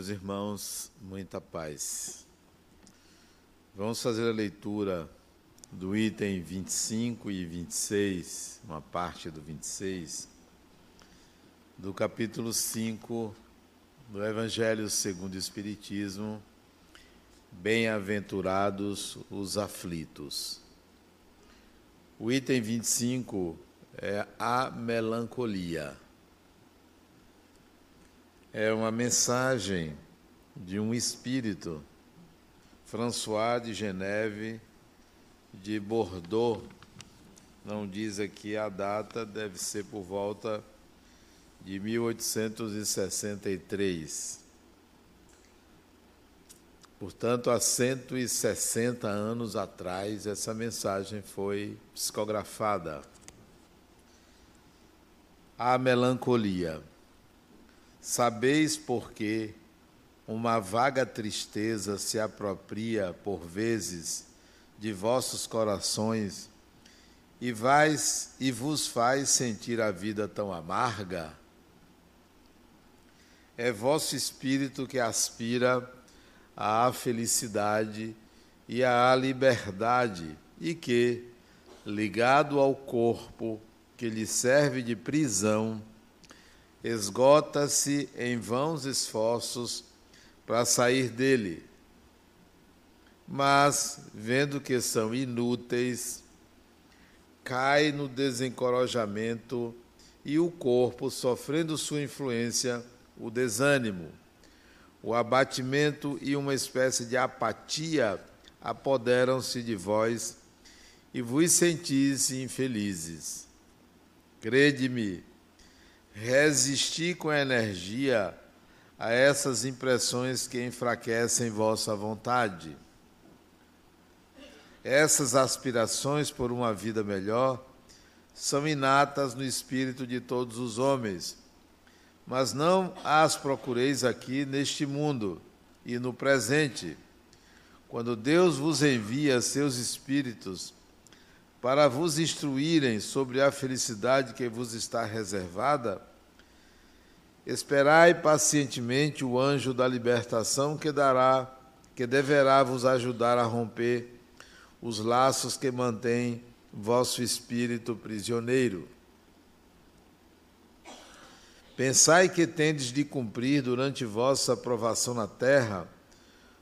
Meus irmãos, muita paz. Vamos fazer a leitura do item 25 e 26, uma parte do 26, do capítulo 5 do Evangelho segundo o Espiritismo, Bem-aventurados os aflitos. O item 25 é a melancolia. É uma mensagem de um espírito, François de Geneve, de Bordeaux. Não diz aqui a data, deve ser por volta de 1863. Portanto, há 160 anos atrás, essa mensagem foi psicografada. A melancolia. Sabeis por que uma vaga tristeza se apropria, por vezes, de vossos corações e, vais, e vos faz sentir a vida tão amarga? É vosso espírito que aspira à felicidade e à liberdade, e que, ligado ao corpo que lhe serve de prisão, esgota-se em vãos esforços para sair dele. Mas, vendo que são inúteis, cai no desencorajamento e o corpo, sofrendo sua influência, o desânimo o abatimento e uma espécie de apatia apoderam-se de vós e vos sentis infelizes. Crede-me, resisti com energia a essas impressões que enfraquecem vossa vontade. Essas aspirações por uma vida melhor são inatas no espírito de todos os homens mas não as procureis aqui neste mundo e no presente. Quando Deus vos envia seus espíritos para vos instruírem sobre a felicidade que vos está reservada, esperai pacientemente o anjo da libertação que dará, que deverá vos ajudar a romper os laços que mantêm vosso espírito prisioneiro. Pensai que tendes de cumprir durante vossa aprovação na terra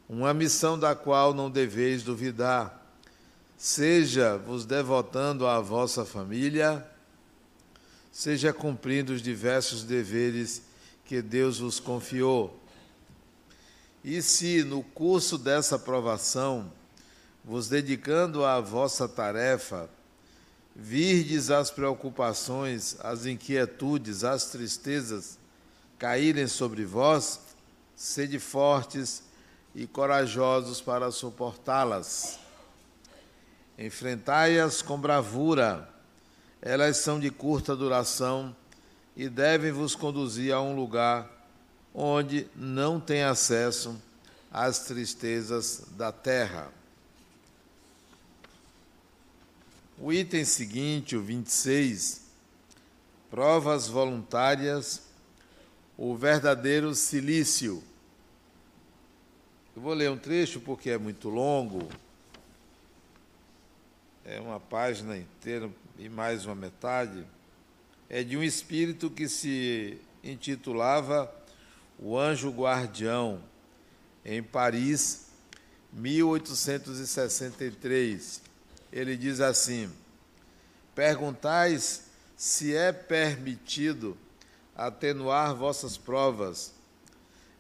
uma missão da qual não deveis duvidar, seja vos devotando à vossa família, seja cumprindo os diversos deveres que Deus vos confiou. E se no curso dessa aprovação, vos dedicando à vossa tarefa, virdes as preocupações, as inquietudes, as tristezas caírem sobre vós, sede fortes e corajosos para suportá-las. Enfrentai-as com bravura, elas são de curta duração e devem vos conduzir a um lugar onde não tem acesso às tristezas da terra. O item seguinte, o 26, provas voluntárias, o verdadeiro silício. Eu vou ler um trecho porque é muito longo, é uma página inteira e mais uma metade. É de um espírito que se intitulava O Anjo Guardião, em Paris, 1863 ele diz assim: Perguntais se é permitido atenuar vossas provas.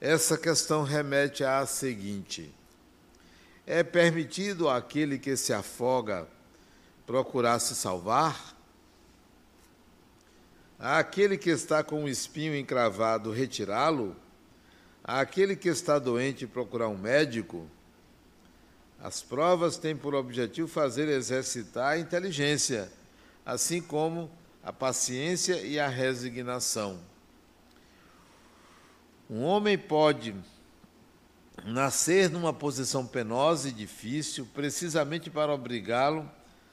Essa questão remete à seguinte: É permitido àquele que se afoga procurar se salvar? Àquele que está com um espinho encravado, retirá-lo? Àquele que está doente, procurar um médico? As provas têm por objetivo fazer exercitar a inteligência, assim como a paciência e a resignação. Um homem pode nascer numa posição penosa e difícil, precisamente para obrigá-lo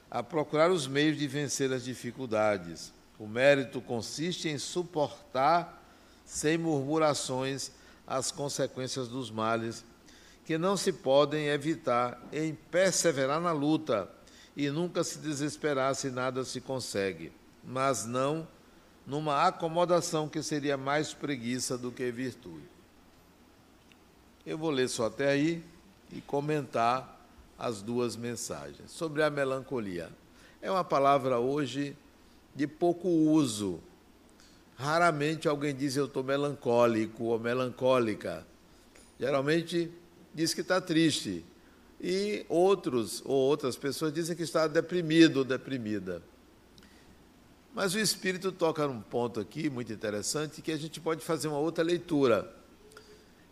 a procurar os meios de vencer as dificuldades. O mérito consiste em suportar, sem murmurações, as consequências dos males, que não se podem evitar em perseverar na luta e nunca se desesperar se nada se consegue, mas não numa acomodação que seria mais preguiça do que virtude. Eu vou ler só até aí e comentar as duas mensagens. Sobre a melancolia. É uma palavra hoje de pouco uso. Raramente alguém diz eu estou melancólico ou melancólica. Geralmente diz que está triste. E outros ou outras pessoas dizem que está deprimido ou deprimida. Mas o Espírito toca num ponto aqui muito interessante que a gente pode fazer uma outra leitura.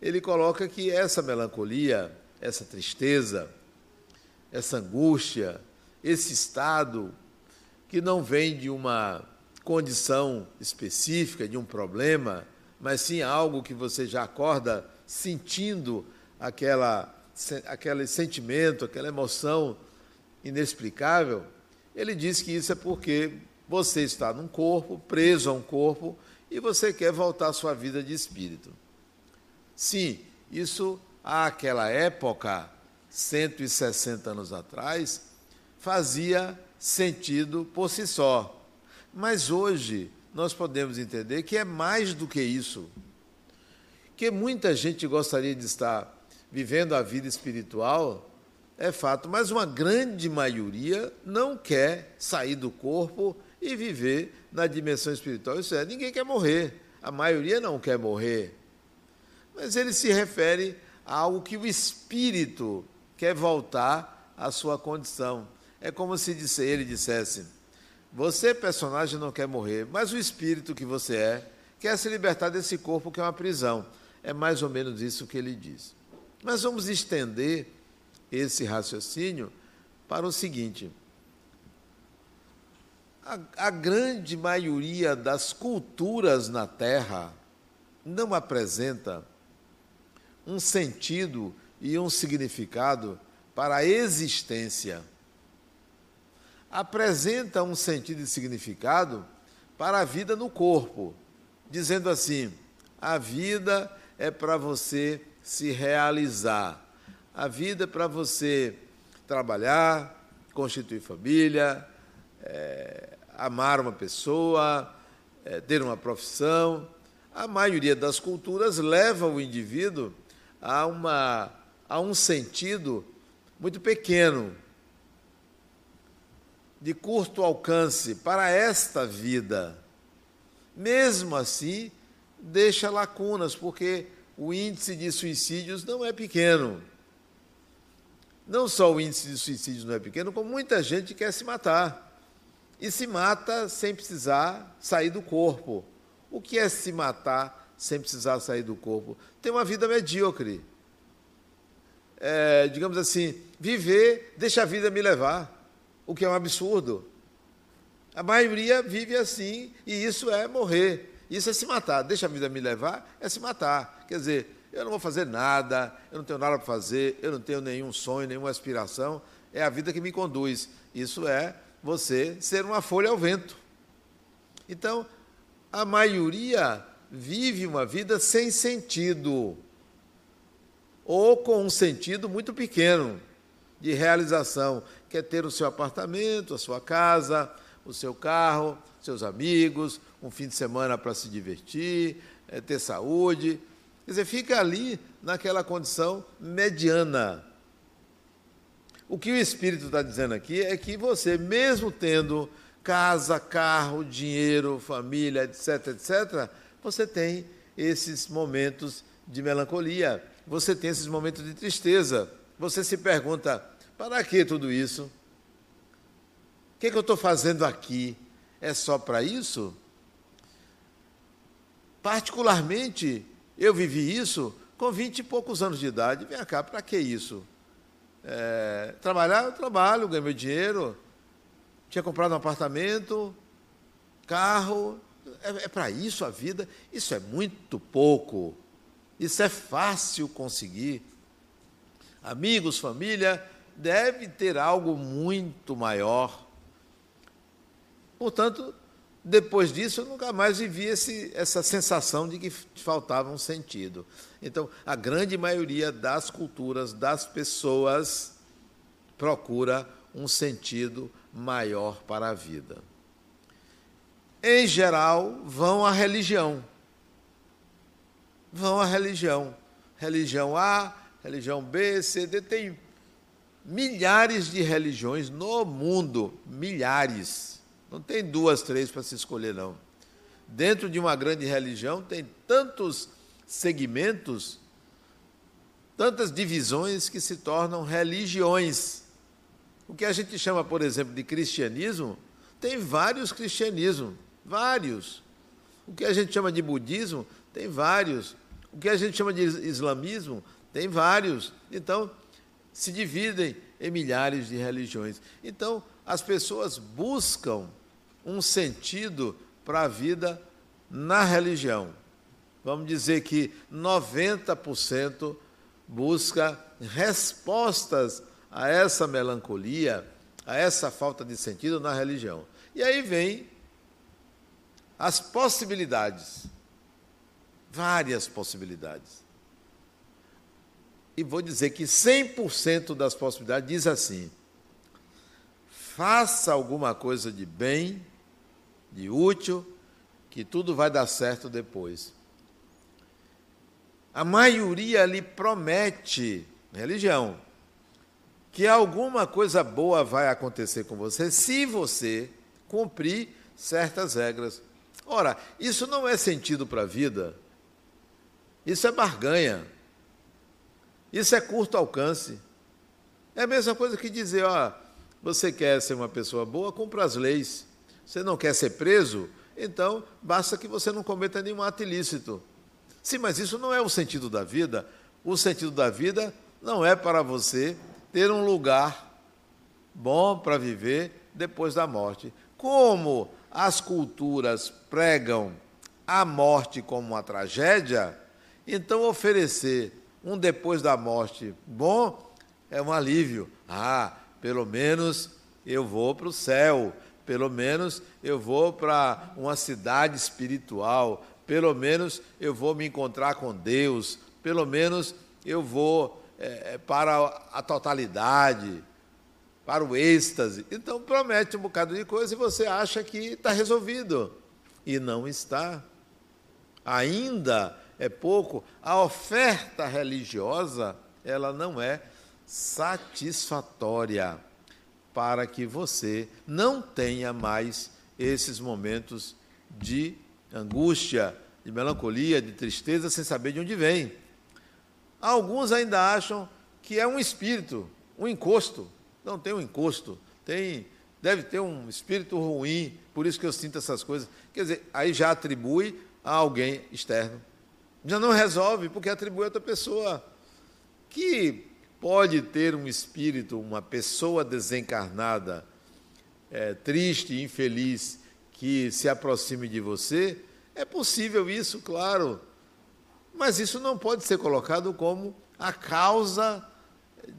Ele coloca que essa melancolia, essa tristeza, essa angústia, esse estado que não vem de uma condição específica, de um problema, mas sim algo que você já acorda sentindo aquela, aquele sentimento, aquela emoção inexplicável. Ele diz que isso é porque você está num corpo, preso a um corpo, e você quer voltar à sua vida de espírito. Sim, isso àquela época, 160 anos atrás, fazia sentido por si só. Mas hoje nós podemos entender que é mais do que isso. Que muita gente gostaria de estar vivendo a vida espiritual, é fato, mas uma grande maioria não quer sair do corpo e viver na dimensão espiritual. Isso é, ninguém quer morrer. A maioria não quer morrer. Mas ele se refere a algo que o espírito quer voltar à sua condição. É como se ele dissesse: Você, personagem, não quer morrer, mas o espírito que você é quer se libertar desse corpo que é uma prisão. É mais ou menos isso que ele diz. Mas vamos estender esse raciocínio para o seguinte: a, a grande maioria das culturas na Terra não apresenta um sentido e um significado para a existência. Apresenta um sentido e significado para a vida no corpo, dizendo assim: a vida é para você se realizar, a vida é para você trabalhar, constituir família, é, amar uma pessoa, é, ter uma profissão. A maioria das culturas leva o indivíduo a, uma, a um sentido muito pequeno, de curto alcance para esta vida. Mesmo assim, deixa lacunas, porque o índice de suicídios não é pequeno. Não só o índice de suicídios não é pequeno, como muita gente quer se matar e se mata sem precisar sair do corpo. O que é se matar sem precisar sair do corpo? Ter uma vida medíocre. É, digamos assim, viver, deixa a vida me levar, o que é um absurdo. A maioria vive assim e isso é morrer. Isso é se matar. Deixa a vida me levar, é se matar. Quer dizer, eu não vou fazer nada, eu não tenho nada para fazer, eu não tenho nenhum sonho, nenhuma aspiração. É a vida que me conduz. Isso é você ser uma folha ao vento. Então, a maioria vive uma vida sem sentido, ou com um sentido muito pequeno de realização. Quer ter o seu apartamento, a sua casa, o seu carro, seus amigos, um fim de semana para se divertir, é, ter saúde. Quer dizer, fica ali naquela condição mediana. O que o Espírito está dizendo aqui é que você, mesmo tendo casa, carro, dinheiro, família, etc., etc., você tem esses momentos de melancolia, você tem esses momentos de tristeza. Você se pergunta: para que tudo isso? O que, é que eu estou fazendo aqui? É só para isso? Particularmente, eu vivi isso com vinte e poucos anos de idade. Vem cá, para que isso? É, trabalhar, eu trabalho, ganho meu dinheiro. Tinha comprado um apartamento, carro. É, é para isso a vida? Isso é muito pouco. Isso é fácil conseguir. Amigos, família, deve ter algo muito maior. Portanto, depois disso, eu nunca mais vivi esse, essa sensação de que faltava um sentido. Então, a grande maioria das culturas, das pessoas, procura um sentido maior para a vida. Em geral, vão à religião. Vão à religião. Religião A, religião B, C, D. Tem milhares de religiões no mundo. Milhares. Não tem duas, três para se escolher, não. Dentro de uma grande religião tem tantos segmentos, tantas divisões que se tornam religiões. O que a gente chama, por exemplo, de cristianismo, tem vários cristianismos, vários. O que a gente chama de budismo, tem vários. O que a gente chama de islamismo, tem vários. Então, se dividem em milhares de religiões. Então, as pessoas buscam um sentido para a vida na religião. Vamos dizer que 90% busca respostas a essa melancolia, a essa falta de sentido na religião. E aí vem as possibilidades, várias possibilidades. E vou dizer que 100% das possibilidades diz assim: faça alguma coisa de bem, de útil, que tudo vai dar certo depois. A maioria lhe promete religião, que alguma coisa boa vai acontecer com você se você cumprir certas regras. Ora, isso não é sentido para a vida. Isso é barganha. Isso é curto alcance. É a mesma coisa que dizer, ó, você quer ser uma pessoa boa, cumpra as leis. Você não quer ser preso? Então, basta que você não cometa nenhum ato ilícito. Sim, mas isso não é o sentido da vida. O sentido da vida não é para você ter um lugar bom para viver depois da morte. Como as culturas pregam a morte como uma tragédia, então oferecer um depois da morte bom é um alívio. Ah, pelo menos eu vou para o céu, pelo menos eu vou para uma cidade espiritual, pelo menos eu vou me encontrar com Deus, pelo menos eu vou é, é, para a totalidade, para o êxtase. Então promete um bocado de coisa e você acha que está resolvido. E não está. Ainda é pouco. A oferta religiosa, ela não é satisfatória para que você não tenha mais esses momentos de angústia, de melancolia, de tristeza, sem saber de onde vem. Alguns ainda acham que é um espírito, um encosto. Não tem um encosto, tem deve ter um espírito ruim, por isso que eu sinto essas coisas. Quer dizer, aí já atribui a alguém externo. Já não resolve, porque atribui a outra pessoa que pode ter um espírito, uma pessoa desencarnada, é, triste, infeliz, que se aproxime de você. É possível isso, claro. Mas isso não pode ser colocado como a causa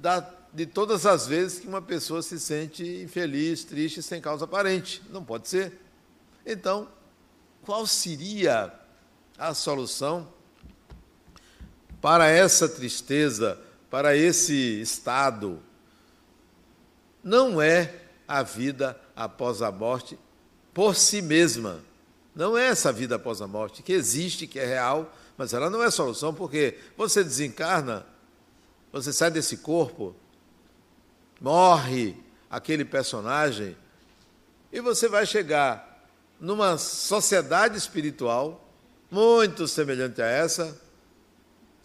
da, de todas as vezes que uma pessoa se sente infeliz, triste, sem causa aparente. Não pode ser. Então, qual seria a solução para essa tristeza, para esse estado? Não é a vida após a morte por si mesma. Não é essa vida após a morte que existe, que é real, mas ela não é solução, porque você desencarna, você sai desse corpo, morre aquele personagem, e você vai chegar numa sociedade espiritual muito semelhante a essa,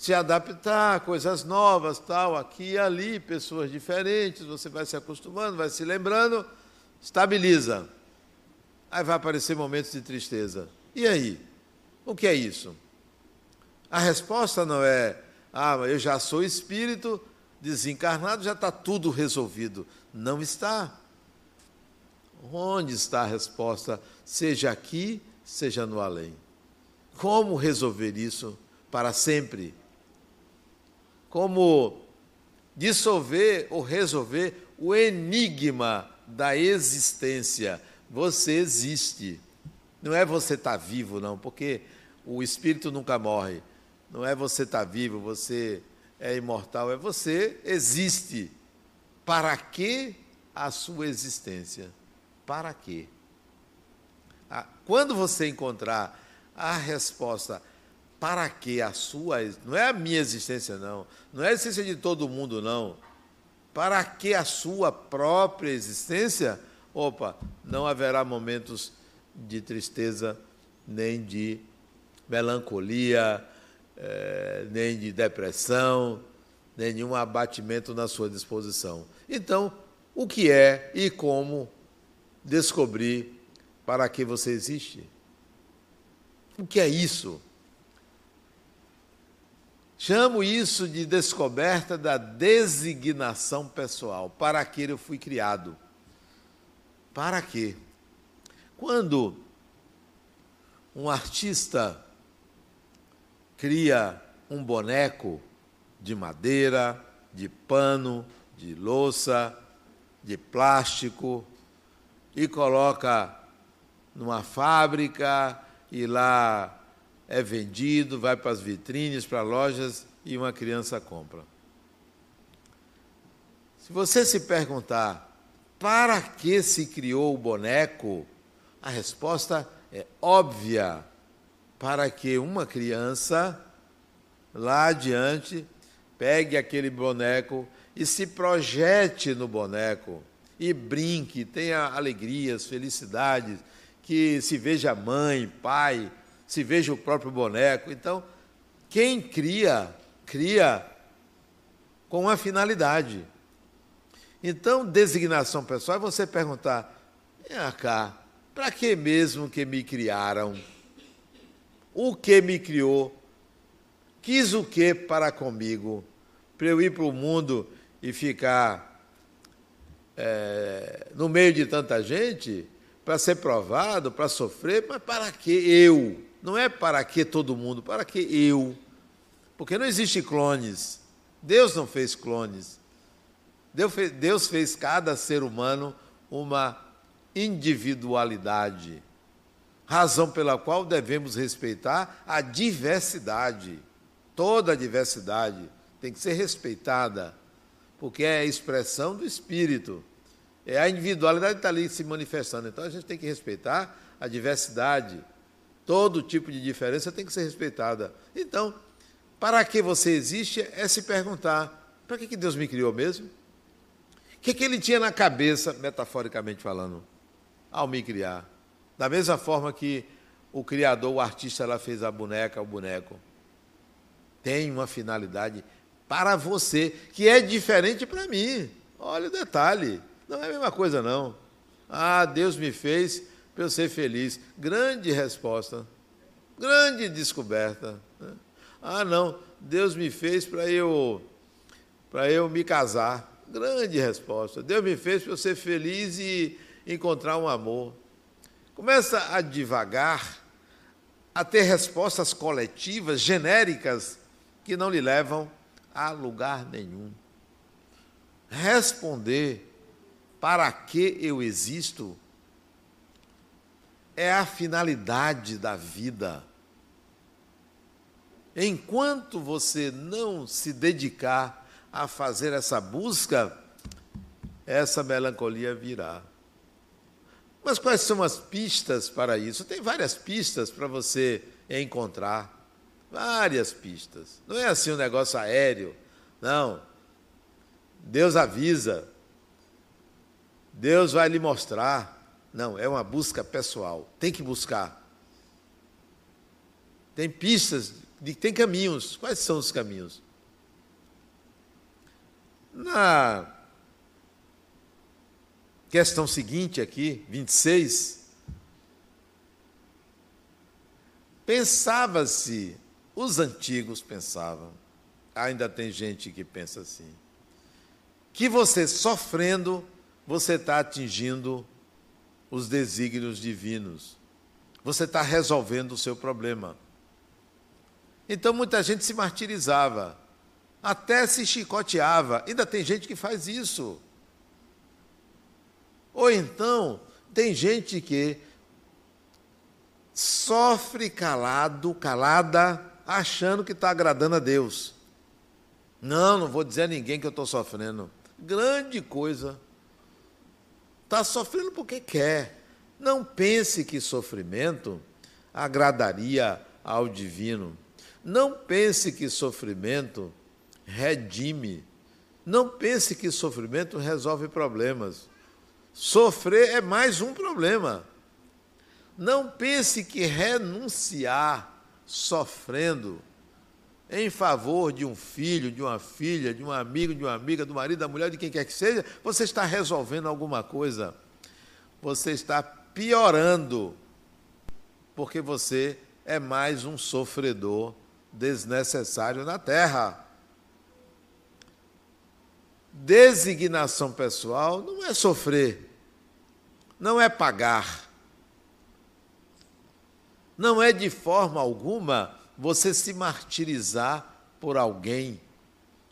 se adaptar coisas novas, tal, aqui e ali, pessoas diferentes, você vai se acostumando, vai se lembrando, estabiliza. Aí vai aparecer momentos de tristeza. E aí? O que é isso? A resposta não é, ah, eu já sou espírito desencarnado, já está tudo resolvido. Não está. Onde está a resposta, seja aqui, seja no além? Como resolver isso para sempre? Como dissolver ou resolver o enigma da existência? Você existe. Não é você estar tá vivo, não, porque o espírito nunca morre. Não é você estar tá vivo, você é imortal, é você existe. Para que a sua existência? Para quê? Ah, quando você encontrar a resposta para que a sua, não é a minha existência não, não é a existência de todo mundo não, para que a sua própria existência, opa, não haverá momentos de tristeza, nem de melancolia, eh, nem de depressão, nenhum abatimento na sua disposição. Então, o que é e como descobrir para que você existe? O que é isso? Chamo isso de descoberta da designação pessoal. Para que eu fui criado? Para quê? Quando um artista cria um boneco de madeira, de pano, de louça, de plástico e coloca numa fábrica e lá é vendido, vai para as vitrines, para lojas e uma criança compra. Se você se perguntar para que se criou o boneco, a resposta é óbvia: para que uma criança lá adiante pegue aquele boneco e se projete no boneco e brinque, tenha alegrias, felicidades, que se veja mãe, pai, se veja o próprio boneco. Então, quem cria, cria com uma finalidade. Então, designação pessoal é você perguntar: vem cá, para que mesmo que me criaram? O que me criou? Quis o que para comigo? Para eu ir para o mundo e ficar é, no meio de tanta gente, para ser provado, para sofrer, mas para que eu? Não é para que todo mundo, para que eu? Porque não existe clones. Deus não fez clones. Deus fez, Deus fez cada ser humano uma individualidade, razão pela qual devemos respeitar a diversidade. Toda a diversidade tem que ser respeitada, porque é a expressão do espírito. É a individualidade que está ali se manifestando. Então a gente tem que respeitar a diversidade. Todo tipo de diferença tem que ser respeitada. Então, para que você existe é se perguntar: para que Deus me criou mesmo? O que, que ele tinha na cabeça, metaforicamente falando? ao me criar. Da mesma forma que o criador, o artista, ela fez a boneca, o boneco. Tem uma finalidade para você, que é diferente para mim. Olha o detalhe. Não é a mesma coisa, não. Ah, Deus me fez para eu ser feliz. Grande resposta. Grande descoberta. Né? Ah, não. Deus me fez para eu, para eu me casar. Grande resposta. Deus me fez para eu ser feliz e encontrar um amor. Começa a devagar a ter respostas coletivas, genéricas, que não lhe levam a lugar nenhum. Responder para que eu existo é a finalidade da vida. Enquanto você não se dedicar a fazer essa busca, essa melancolia virá. Mas quais são as pistas para isso? Tem várias pistas para você encontrar. Várias pistas. Não é assim um negócio aéreo. Não. Deus avisa. Deus vai lhe mostrar. Não, é uma busca pessoal. Tem que buscar. Tem pistas, tem caminhos. Quais são os caminhos? Na Questão seguinte aqui, 26. Pensava-se, os antigos pensavam, ainda tem gente que pensa assim, que você sofrendo, você está atingindo os desígnios divinos, você está resolvendo o seu problema. Então muita gente se martirizava, até se chicoteava, ainda tem gente que faz isso. Ou então, tem gente que sofre calado, calada, achando que está agradando a Deus. Não, não vou dizer a ninguém que eu estou sofrendo. Grande coisa. Está sofrendo porque quer. Não pense que sofrimento agradaria ao divino. Não pense que sofrimento redime. Não pense que sofrimento resolve problemas. Sofrer é mais um problema. Não pense que renunciar sofrendo em favor de um filho, de uma filha, de um amigo, de uma amiga, do marido, da mulher, de quem quer que seja, você está resolvendo alguma coisa. Você está piorando, porque você é mais um sofredor desnecessário na terra. Designação pessoal não é sofrer, não é pagar, não é de forma alguma você se martirizar por alguém.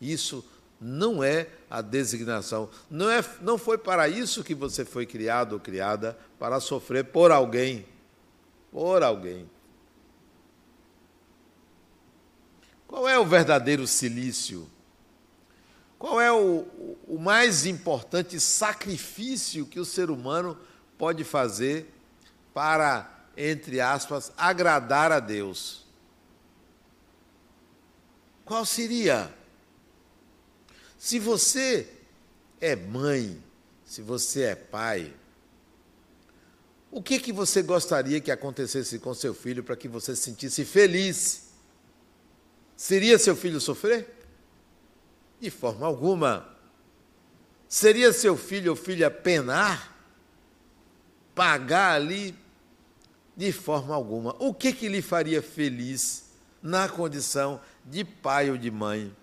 Isso não é a designação. Não, é, não foi para isso que você foi criado ou criada, para sofrer por alguém. Por alguém. Qual é o verdadeiro silício? Qual é o, o mais importante sacrifício que o ser humano pode fazer para, entre aspas, agradar a Deus? Qual seria? Se você é mãe, se você é pai, o que que você gostaria que acontecesse com seu filho para que você se sentisse feliz? Seria seu filho sofrer? De forma alguma. Seria seu filho ou filha penar? Pagar ali? De forma alguma. O que que lhe faria feliz na condição de pai ou de mãe?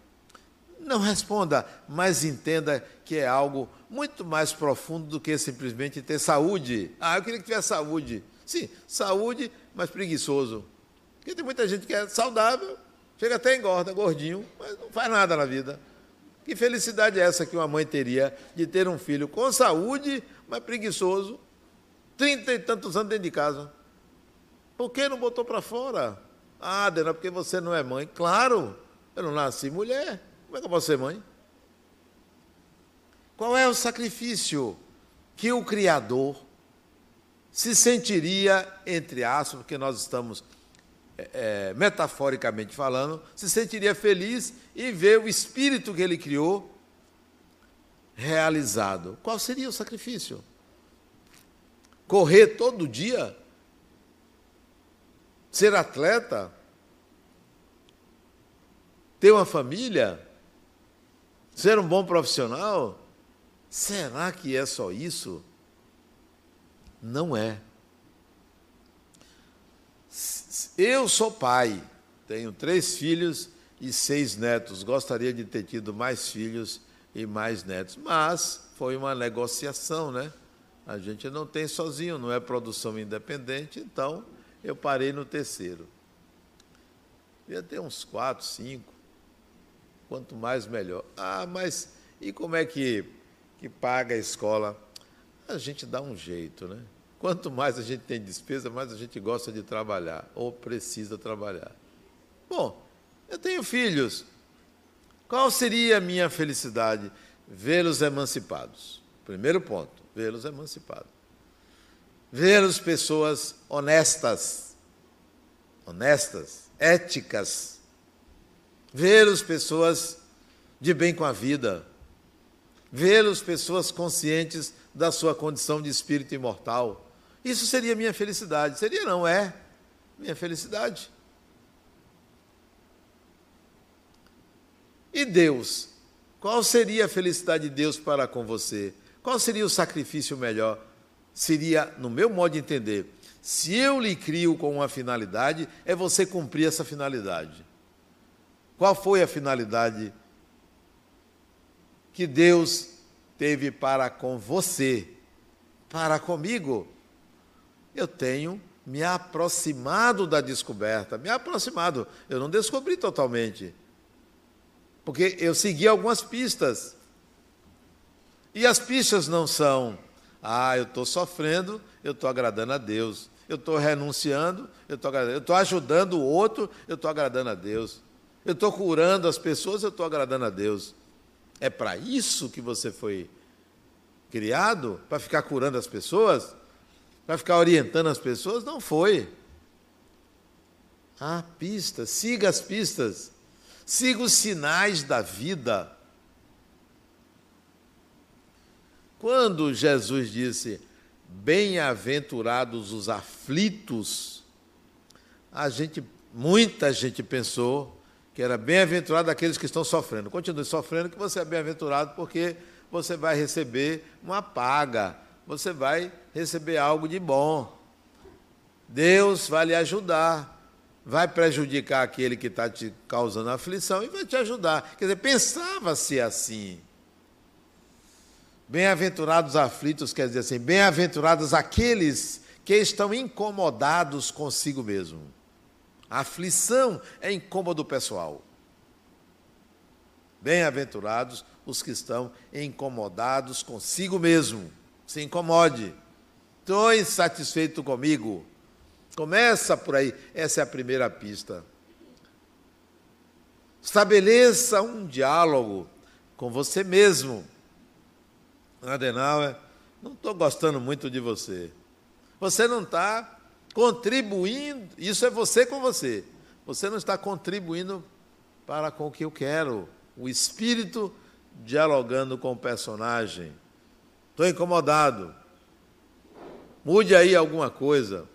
Não responda, mas entenda que é algo muito mais profundo do que simplesmente ter saúde. Ah, eu queria que tivesse saúde. Sim, saúde, mas preguiçoso. Porque tem muita gente que é saudável, chega até engorda, gordinho, mas não faz nada na vida. Que felicidade é essa que uma mãe teria de ter um filho com saúde, mas preguiçoso, trinta e tantos anos dentro de casa? Por que não botou para fora? Ah, Dena, porque você não é mãe. Claro, eu não nasci mulher. Como é que eu posso ser mãe? Qual é o sacrifício que o Criador se sentiria, entre aspas, porque nós estamos é, é, metaforicamente falando, se sentiria feliz em ver o espírito que ele criou realizado. Qual seria o sacrifício? Correr todo dia? Ser atleta, ter uma família, ser um bom profissional? Será que é só isso? Não é. Eu sou pai, tenho três filhos e seis netos. Gostaria de ter tido mais filhos e mais netos, mas foi uma negociação, né? A gente não tem sozinho, não é produção independente, então eu parei no terceiro. Ia ter uns quatro, cinco. Quanto mais, melhor. Ah, mas e como é que, que paga a escola? A gente dá um jeito, né? Quanto mais a gente tem despesa, mais a gente gosta de trabalhar, ou precisa trabalhar. Bom, eu tenho filhos. Qual seria a minha felicidade? Vê-los emancipados. Primeiro ponto, vê-los emancipados vê-los pessoas honestas, honestas, éticas, vê-los pessoas de bem com a vida, vê-los pessoas conscientes da sua condição de espírito imortal. Isso seria minha felicidade. Seria, não é? Minha felicidade. E Deus? Qual seria a felicidade de Deus para com você? Qual seria o sacrifício melhor? Seria, no meu modo de entender, se eu lhe crio com uma finalidade, é você cumprir essa finalidade. Qual foi a finalidade que Deus teve para com você, para comigo? Eu tenho me aproximado da descoberta, me aproximado. Eu não descobri totalmente, porque eu segui algumas pistas. E as pistas não são ah, eu estou sofrendo, eu estou agradando a Deus. eu estou renunciando, eu estou agradando. Eu estou ajudando o outro, eu estou agradando a Deus. Eu estou curando as pessoas, eu estou agradando a Deus. É para isso que você foi criado? Para ficar curando as pessoas? Para ficar orientando as pessoas? Não foi. Ah, pistas, siga as pistas. Siga os sinais da vida. Quando Jesus disse: Bem-aventurados os aflitos, a gente, muita gente pensou que era bem-aventurado aqueles que estão sofrendo. Continue sofrendo, que você é bem-aventurado porque você vai receber uma paga, você vai receber algo de bom. Deus vai lhe ajudar vai prejudicar aquele que está te causando aflição e vai te ajudar. Quer dizer, pensava-se assim. Bem-aventurados aflitos, quer dizer assim, bem-aventurados aqueles que estão incomodados consigo mesmo. A aflição é incômodo pessoal. Bem-aventurados os que estão incomodados consigo mesmo. Se incomode. Estou insatisfeito comigo. Começa por aí, essa é a primeira pista. Estabeleça um diálogo com você mesmo. Adenauer, não estou gostando muito de você. Você não está contribuindo, isso é você com você. Você não está contribuindo para com o que eu quero. O espírito dialogando com o personagem. Estou incomodado. Mude aí alguma coisa.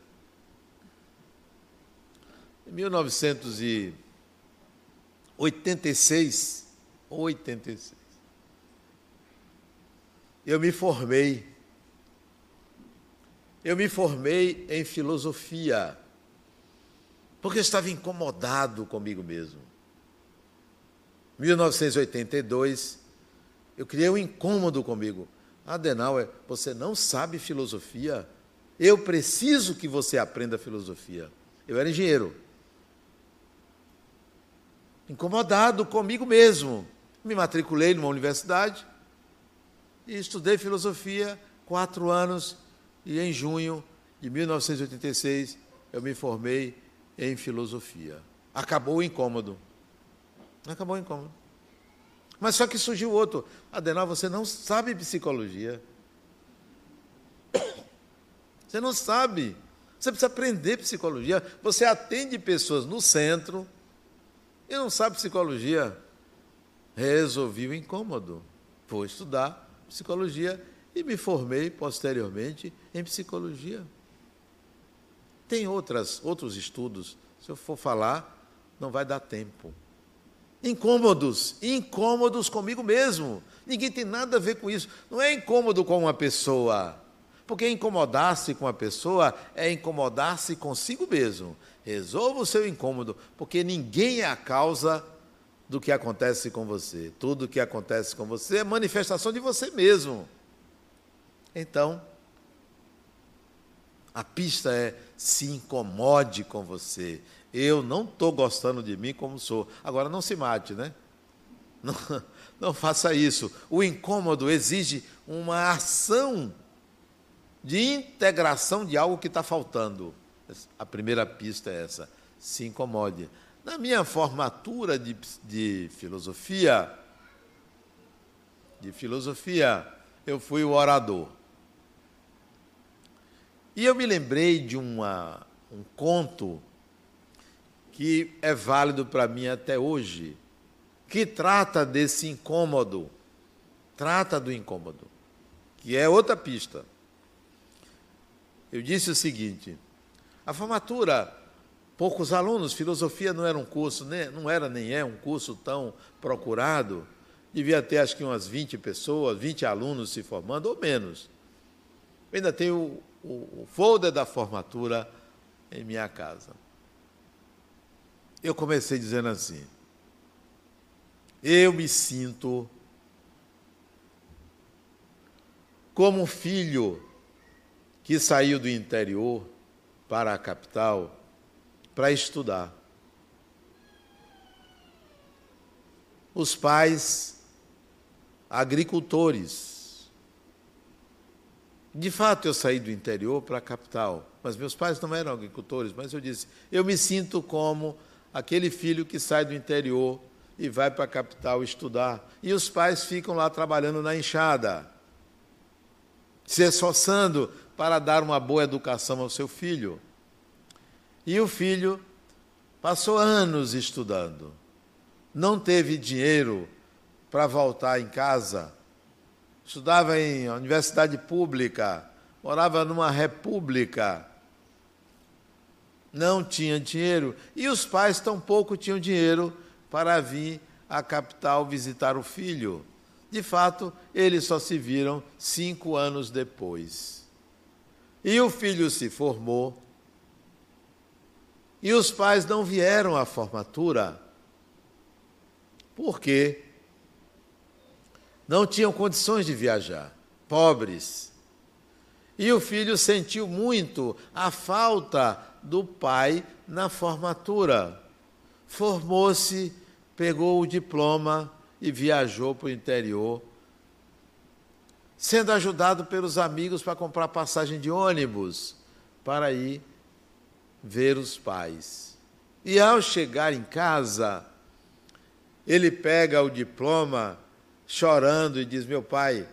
Em 1986, 86, eu me formei. Eu me formei em filosofia, porque eu estava incomodado comigo mesmo. 1982, eu criei um incômodo comigo. Adenauer, você não sabe filosofia? Eu preciso que você aprenda filosofia. Eu era engenheiro incomodado comigo mesmo. Me matriculei numa universidade e estudei filosofia quatro anos e em junho de 1986 eu me formei em filosofia. Acabou o incômodo. Acabou o incômodo. Mas só que surgiu outro. Adenal, você não sabe psicologia. Você não sabe. Você precisa aprender psicologia. Você atende pessoas no centro e não sabe psicologia. Resolvi o incômodo. Vou estudar psicologia e me formei posteriormente em psicologia. Tem outras, outros estudos, se eu for falar, não vai dar tempo. Incômodos, incômodos comigo mesmo. Ninguém tem nada a ver com isso. Não é incômodo com uma pessoa. Porque incomodar-se com a pessoa é incomodar-se consigo mesmo. Resolva o seu incômodo, porque ninguém é a causa do que acontece com você. Tudo que acontece com você é manifestação de você mesmo. Então, a pista é se incomode com você. Eu não estou gostando de mim como sou. Agora, não se mate, né? Não, não faça isso. O incômodo exige uma ação de integração de algo que está faltando. A primeira pista é essa: se incomode. Na minha formatura de, de filosofia, de filosofia, eu fui o orador. E eu me lembrei de uma, um conto que é válido para mim até hoje, que trata desse incômodo, trata do incômodo, que é outra pista. Eu disse o seguinte: a formatura, poucos alunos, filosofia não era um curso, não era nem é um curso tão procurado. Devia ter acho que umas 20 pessoas, 20 alunos se formando, ou menos. Eu ainda tenho o, o folder da formatura em minha casa. Eu comecei dizendo assim: eu me sinto como um filho que saiu do interior para a capital para estudar. Os pais agricultores. De fato, eu saí do interior para a capital, mas meus pais não eram agricultores, mas eu disse, eu me sinto como aquele filho que sai do interior e vai para a capital estudar. E os pais ficam lá trabalhando na enxada, se esforçando para dar uma boa educação ao seu filho. E o filho passou anos estudando, não teve dinheiro para voltar em casa, estudava em universidade pública, morava numa república, não tinha dinheiro, e os pais tampouco tinham dinheiro para vir à capital visitar o filho. De fato, eles só se viram cinco anos depois. E o filho se formou. E os pais não vieram à formatura. Por quê? Não tinham condições de viajar, pobres. E o filho sentiu muito a falta do pai na formatura. Formou-se pegou o diploma e viajou para o interior, sendo ajudado pelos amigos para comprar passagem de ônibus para ir ver os pais. E ao chegar em casa, ele pega o diploma chorando e diz: Meu pai,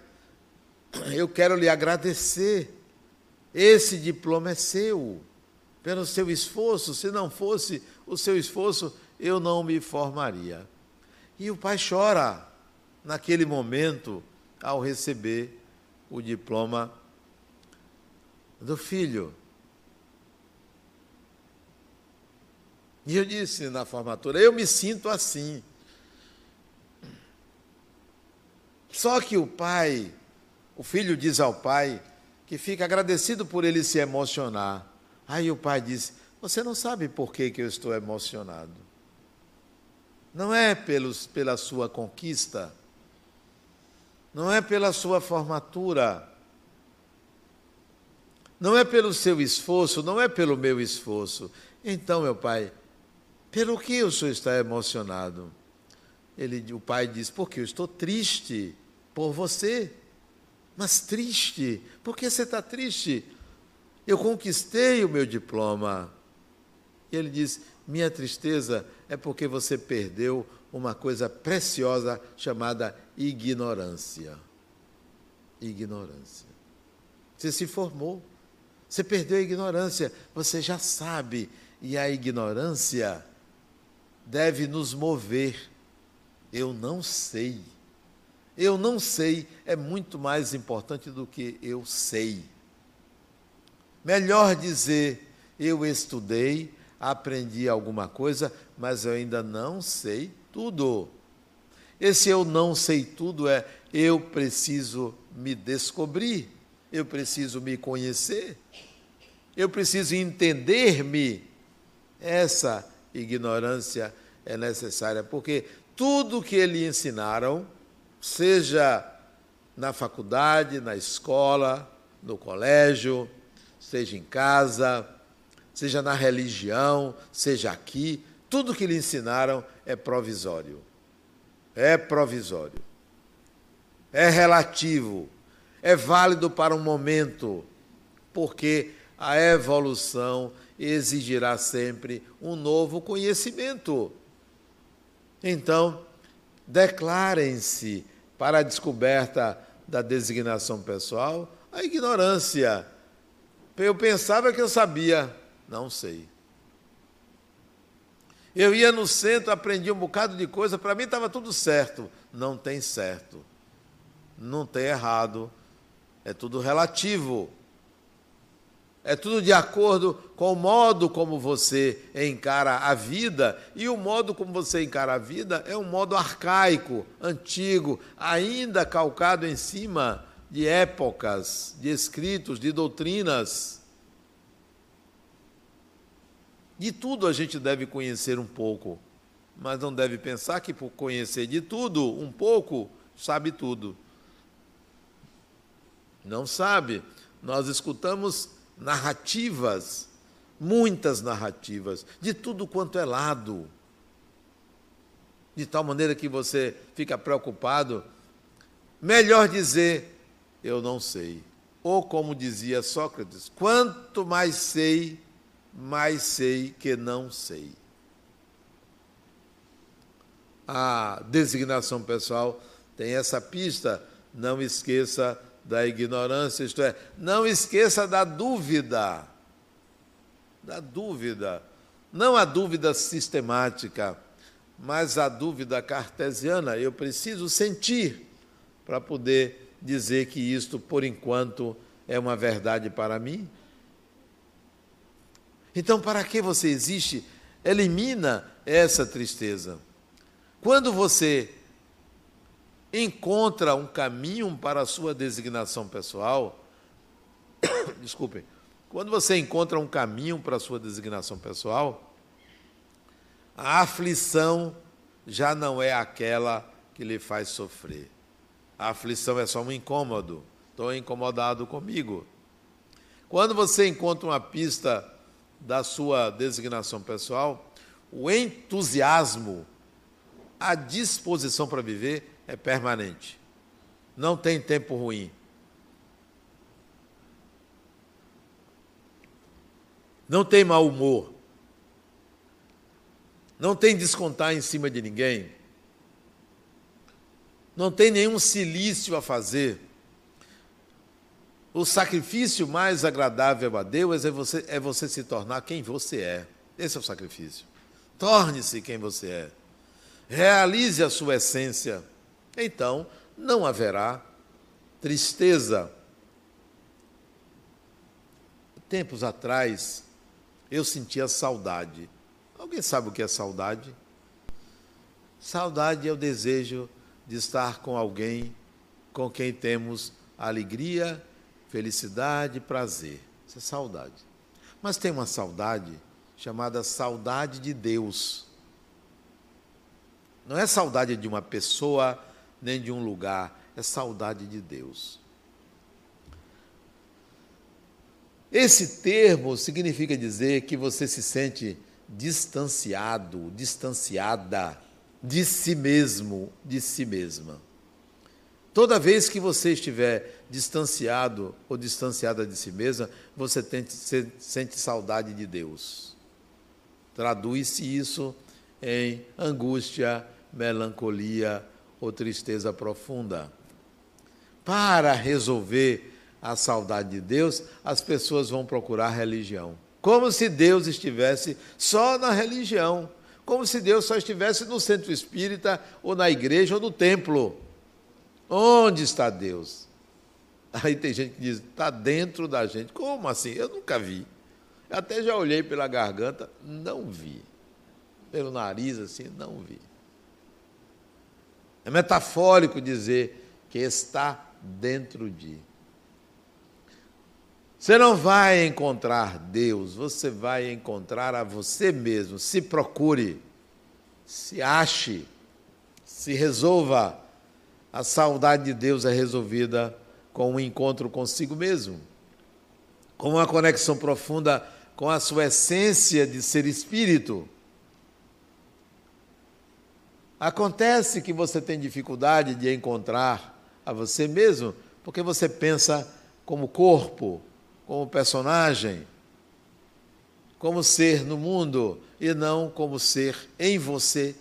eu quero lhe agradecer. Esse diploma é seu, pelo seu esforço. Se não fosse o seu esforço, eu não me formaria. E o pai chora naquele momento ao receber o diploma do filho. E eu disse na formatura: eu me sinto assim. Só que o pai, o filho diz ao pai que fica agradecido por ele se emocionar. Aí o pai diz: Você não sabe por que, que eu estou emocionado não é pelos, pela sua conquista, não é pela sua formatura, não é pelo seu esforço, não é pelo meu esforço. Então, meu pai, pelo que o senhor está emocionado? Ele, o pai diz: Porque eu estou triste por você. Mas triste? Por que você está triste? Eu conquistei o meu diploma. E ele diz: Minha tristeza é porque você perdeu uma coisa preciosa chamada ignorância. Ignorância. Você se formou, você perdeu a ignorância, você já sabe, e a ignorância deve nos mover. Eu não sei. Eu não sei é muito mais importante do que eu sei. Melhor dizer, eu estudei, aprendi alguma coisa, mas eu ainda não sei tudo. Esse eu não sei tudo é eu preciso me descobrir, eu preciso me conhecer, eu preciso entender-me. Essa ignorância é necessária, porque tudo que eles ensinaram, seja na faculdade, na escola, no colégio, seja em casa, seja na religião, seja aqui, tudo que lhe ensinaram é provisório. É provisório. É relativo. É válido para um momento, porque a evolução exigirá sempre um novo conhecimento. Então, declarem-se para a descoberta da designação pessoal a ignorância. Eu pensava que eu sabia. Não sei. Eu ia no centro, aprendi um bocado de coisa, para mim estava tudo certo. Não tem certo. Não tem errado. É tudo relativo. É tudo de acordo com o modo como você encara a vida, e o modo como você encara a vida é um modo arcaico, antigo, ainda calcado em cima de épocas, de escritos, de doutrinas. De tudo a gente deve conhecer um pouco, mas não deve pensar que por conhecer de tudo um pouco, sabe tudo. Não sabe. Nós escutamos narrativas, muitas narrativas, de tudo quanto é lado. De tal maneira que você fica preocupado. Melhor dizer, eu não sei. Ou como dizia Sócrates, quanto mais sei, mais sei que não sei. A designação pessoal tem essa pista, não esqueça da ignorância, isto é, não esqueça da dúvida. Da dúvida. Não a dúvida sistemática, mas a dúvida cartesiana. Eu preciso sentir para poder dizer que isto, por enquanto, é uma verdade para mim. Então, para que você existe? Elimina essa tristeza. Quando você encontra um caminho para a sua designação pessoal, desculpem, quando você encontra um caminho para a sua designação pessoal, a aflição já não é aquela que lhe faz sofrer. A aflição é só um incômodo. Estou incomodado comigo. Quando você encontra uma pista da sua designação pessoal, o entusiasmo, a disposição para viver é permanente. Não tem tempo ruim. Não tem mau humor. Não tem descontar em cima de ninguém. Não tem nenhum silício a fazer. O sacrifício mais agradável a Deus é você, é você se tornar quem você é. Esse é o sacrifício. Torne-se quem você é. Realize a sua essência então não haverá tristeza. Tempos atrás, eu sentia saudade. Alguém sabe o que é saudade? Saudade é o desejo de estar com alguém com quem temos alegria, felicidade, prazer. Isso é saudade. Mas tem uma saudade chamada saudade de Deus. Não é saudade de uma pessoa nem de um lugar, é saudade de Deus. Esse termo significa dizer que você se sente distanciado, distanciada de si mesmo, de si mesma. Toda vez que você estiver distanciado ou distanciada de si mesma, você sente saudade de Deus. Traduz-se isso em angústia, melancolia, ou tristeza profunda. Para resolver a saudade de Deus, as pessoas vão procurar religião. Como se Deus estivesse só na religião. Como se Deus só estivesse no centro espírita, ou na igreja, ou no templo. Onde está Deus? Aí tem gente que diz, está dentro da gente. Como assim? Eu nunca vi. Até já olhei pela garganta, não vi. Pelo nariz, assim, não vi. É metafórico dizer que está dentro de. Você não vai encontrar Deus, você vai encontrar a você mesmo. Se procure, se ache, se resolva. A saudade de Deus é resolvida com um encontro consigo mesmo, com uma conexão profunda com a sua essência de ser espírito. Acontece que você tem dificuldade de encontrar a você mesmo porque você pensa como corpo, como personagem, como ser no mundo e não como ser em você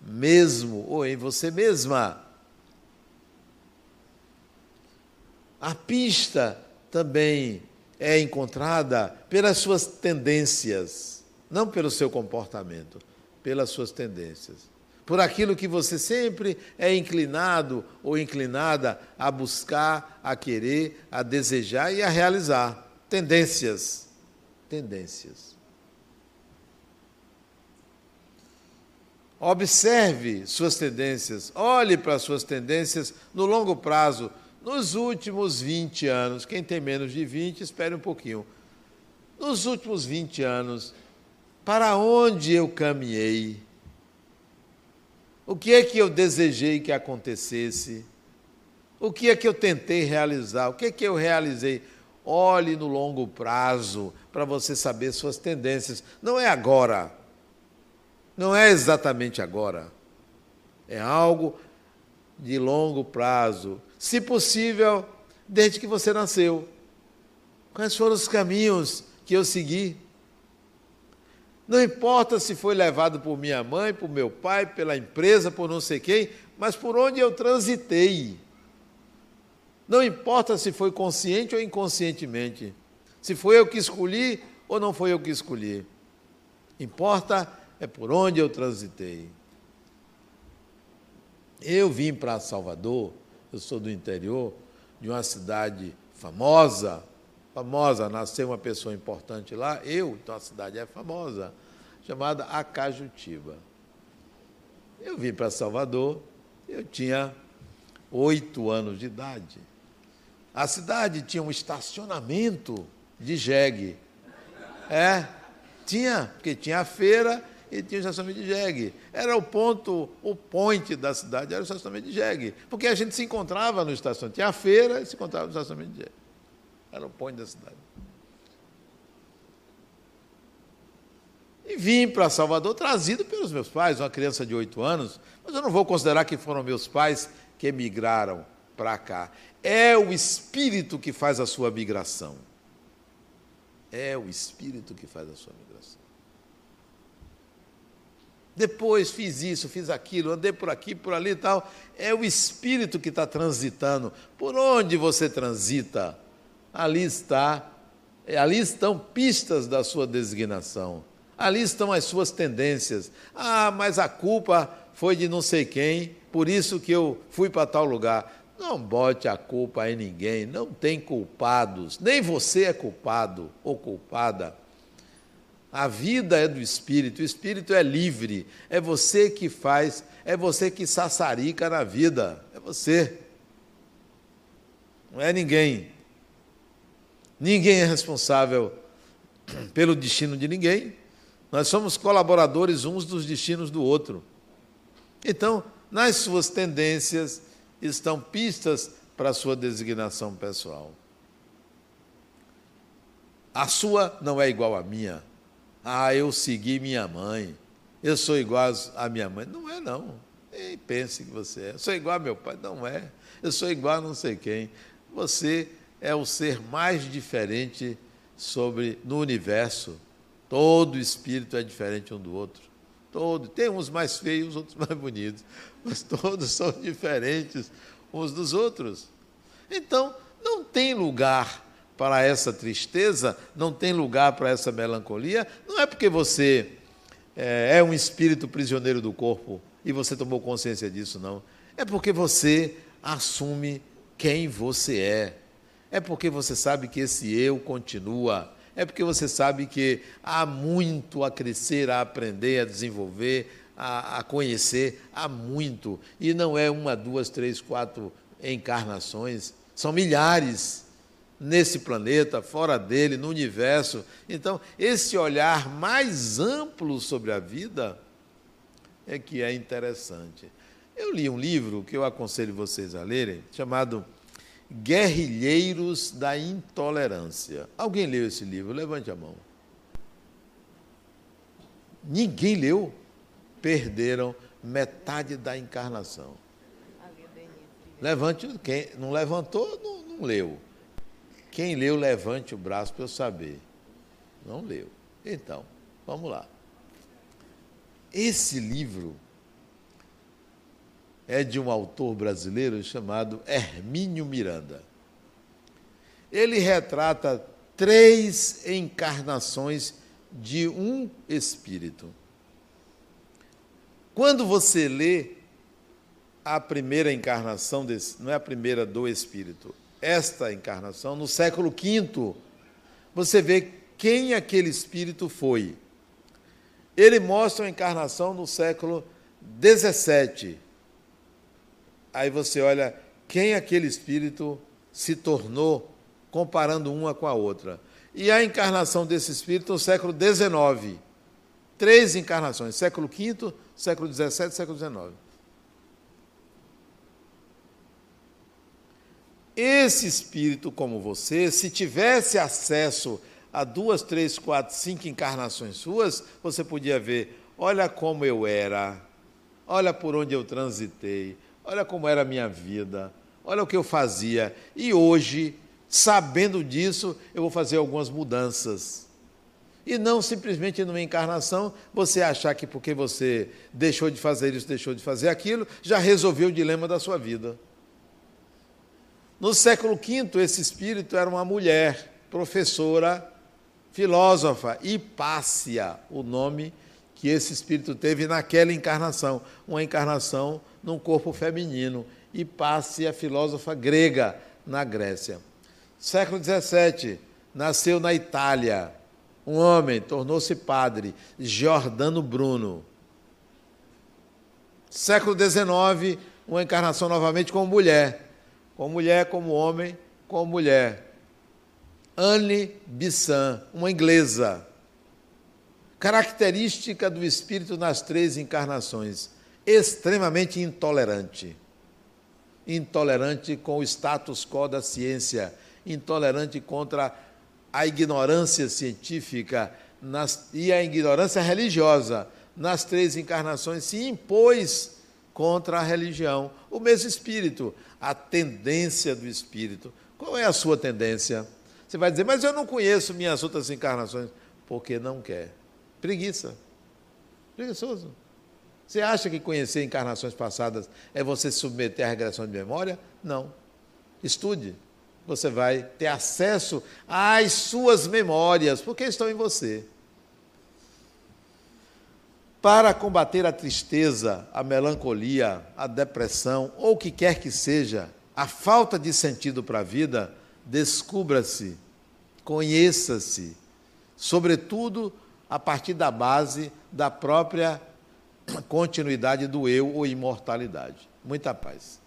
mesmo ou em você mesma. A pista também é encontrada pelas suas tendências, não pelo seu comportamento, pelas suas tendências por aquilo que você sempre é inclinado ou inclinada a buscar, a querer, a desejar e a realizar. Tendências. Tendências. Observe suas tendências, olhe para suas tendências no longo prazo, nos últimos 20 anos. Quem tem menos de 20, espere um pouquinho. Nos últimos 20 anos, para onde eu caminhei? O que é que eu desejei que acontecesse? O que é que eu tentei realizar? O que é que eu realizei? Olhe no longo prazo para você saber suas tendências. Não é agora. Não é exatamente agora. É algo de longo prazo. Se possível, desde que você nasceu. Quais foram os caminhos que eu segui? Não importa se foi levado por minha mãe, por meu pai, pela empresa, por não sei quem, mas por onde eu transitei. Não importa se foi consciente ou inconscientemente, se foi eu que escolhi ou não foi eu que escolhi. Importa é por onde eu transitei. Eu vim para Salvador, eu sou do interior, de uma cidade famosa, famosa, nasceu uma pessoa importante lá, eu, então a cidade é famosa, chamada Acajutiba. Eu vim para Salvador, eu tinha oito anos de idade. A cidade tinha um estacionamento de jegue. É, tinha, porque tinha a feira e tinha o estacionamento de jegue. Era o ponto, o point da cidade, era o estacionamento de jegue. Porque a gente se encontrava no estacionamento. Tinha a feira e se encontrava no estacionamento de jegue. Era o ponto da cidade. E vim para Salvador trazido pelos meus pais, uma criança de oito anos, mas eu não vou considerar que foram meus pais que emigraram para cá. É o Espírito que faz a sua migração. É o Espírito que faz a sua migração. Depois fiz isso, fiz aquilo, andei por aqui, por ali e tal. É o Espírito que está transitando. Por onde você transita, ali está, ali estão pistas da sua designação. Ali estão as suas tendências. Ah, mas a culpa foi de não sei quem, por isso que eu fui para tal lugar. Não bote a culpa em ninguém, não tem culpados, nem você é culpado ou culpada. A vida é do espírito, o espírito é livre, é você que faz, é você que sassarica na vida, é você. Não é ninguém. Ninguém é responsável pelo destino de ninguém. Nós somos colaboradores uns dos destinos do outro. Então, nas suas tendências estão pistas para a sua designação pessoal. A sua não é igual à minha. Ah, eu segui minha mãe. Eu sou igual à minha mãe. Não é, não. Nem pense que você é. Eu sou igual ao meu pai. Não é. Eu sou igual a não sei quem. Você é o ser mais diferente sobre no universo. Todo espírito é diferente um do outro. Todo. Tem uns mais feios, outros mais bonitos, mas todos são diferentes uns dos outros. Então, não tem lugar para essa tristeza, não tem lugar para essa melancolia. Não é porque você é, é um espírito prisioneiro do corpo e você tomou consciência disso, não. É porque você assume quem você é. É porque você sabe que esse eu continua é porque você sabe que há muito a crescer, a aprender, a desenvolver, a, a conhecer, há muito. E não é uma, duas, três, quatro encarnações, são milhares nesse planeta, fora dele, no universo. Então, esse olhar mais amplo sobre a vida é que é interessante. Eu li um livro que eu aconselho vocês a lerem, chamado Guerrilheiros da Intolerância. Alguém leu esse livro? Levante a mão. Ninguém leu. Perderam metade da encarnação. Levante, quem não levantou, não, não leu. Quem leu, levante o braço para eu saber. Não leu. Então, vamos lá. Esse livro é de um autor brasileiro chamado Hermínio Miranda. Ele retrata três encarnações de um espírito. Quando você lê a primeira encarnação desse, não é a primeira do espírito, esta encarnação no século V, você vê quem aquele espírito foi. Ele mostra a encarnação no século XVII Aí você olha quem aquele espírito se tornou, comparando uma com a outra. E a encarnação desse espírito no século XIX. Três encarnações: século V, século XVII, século XIX. Esse espírito, como você, se tivesse acesso a duas, três, quatro, cinco encarnações suas, você podia ver: olha como eu era, olha por onde eu transitei, Olha como era a minha vida, olha o que eu fazia. E hoje, sabendo disso, eu vou fazer algumas mudanças. E não simplesmente numa encarnação você achar que porque você deixou de fazer isso, deixou de fazer aquilo, já resolveu o dilema da sua vida. No século V, esse espírito era uma mulher, professora, filósofa, Hipácia, o nome que esse espírito teve naquela encarnação, uma encarnação num corpo feminino. Hipácia, filósofa grega, na Grécia. Século XVII, nasceu na Itália. Um homem tornou-se padre, Giordano Bruno. Século XIX, uma encarnação novamente como mulher como mulher, como homem, como mulher. Anne Bissan, uma inglesa. Característica do espírito nas três encarnações: extremamente intolerante. Intolerante com o status quo da ciência, intolerante contra a ignorância científica nas, e a ignorância religiosa. Nas três encarnações se impôs contra a religião. O mesmo espírito, a tendência do espírito. Qual é a sua tendência? Você vai dizer, mas eu não conheço minhas outras encarnações. Porque não quer. Preguiça. Preguiçoso. Você acha que conhecer encarnações passadas é você submeter à regressão de memória? Não. Estude. Você vai ter acesso às suas memórias, porque estão em você. Para combater a tristeza, a melancolia, a depressão ou o que quer que seja, a falta de sentido para a vida, descubra-se, conheça-se, sobretudo a partir da base da própria continuidade do eu ou imortalidade. Muita paz.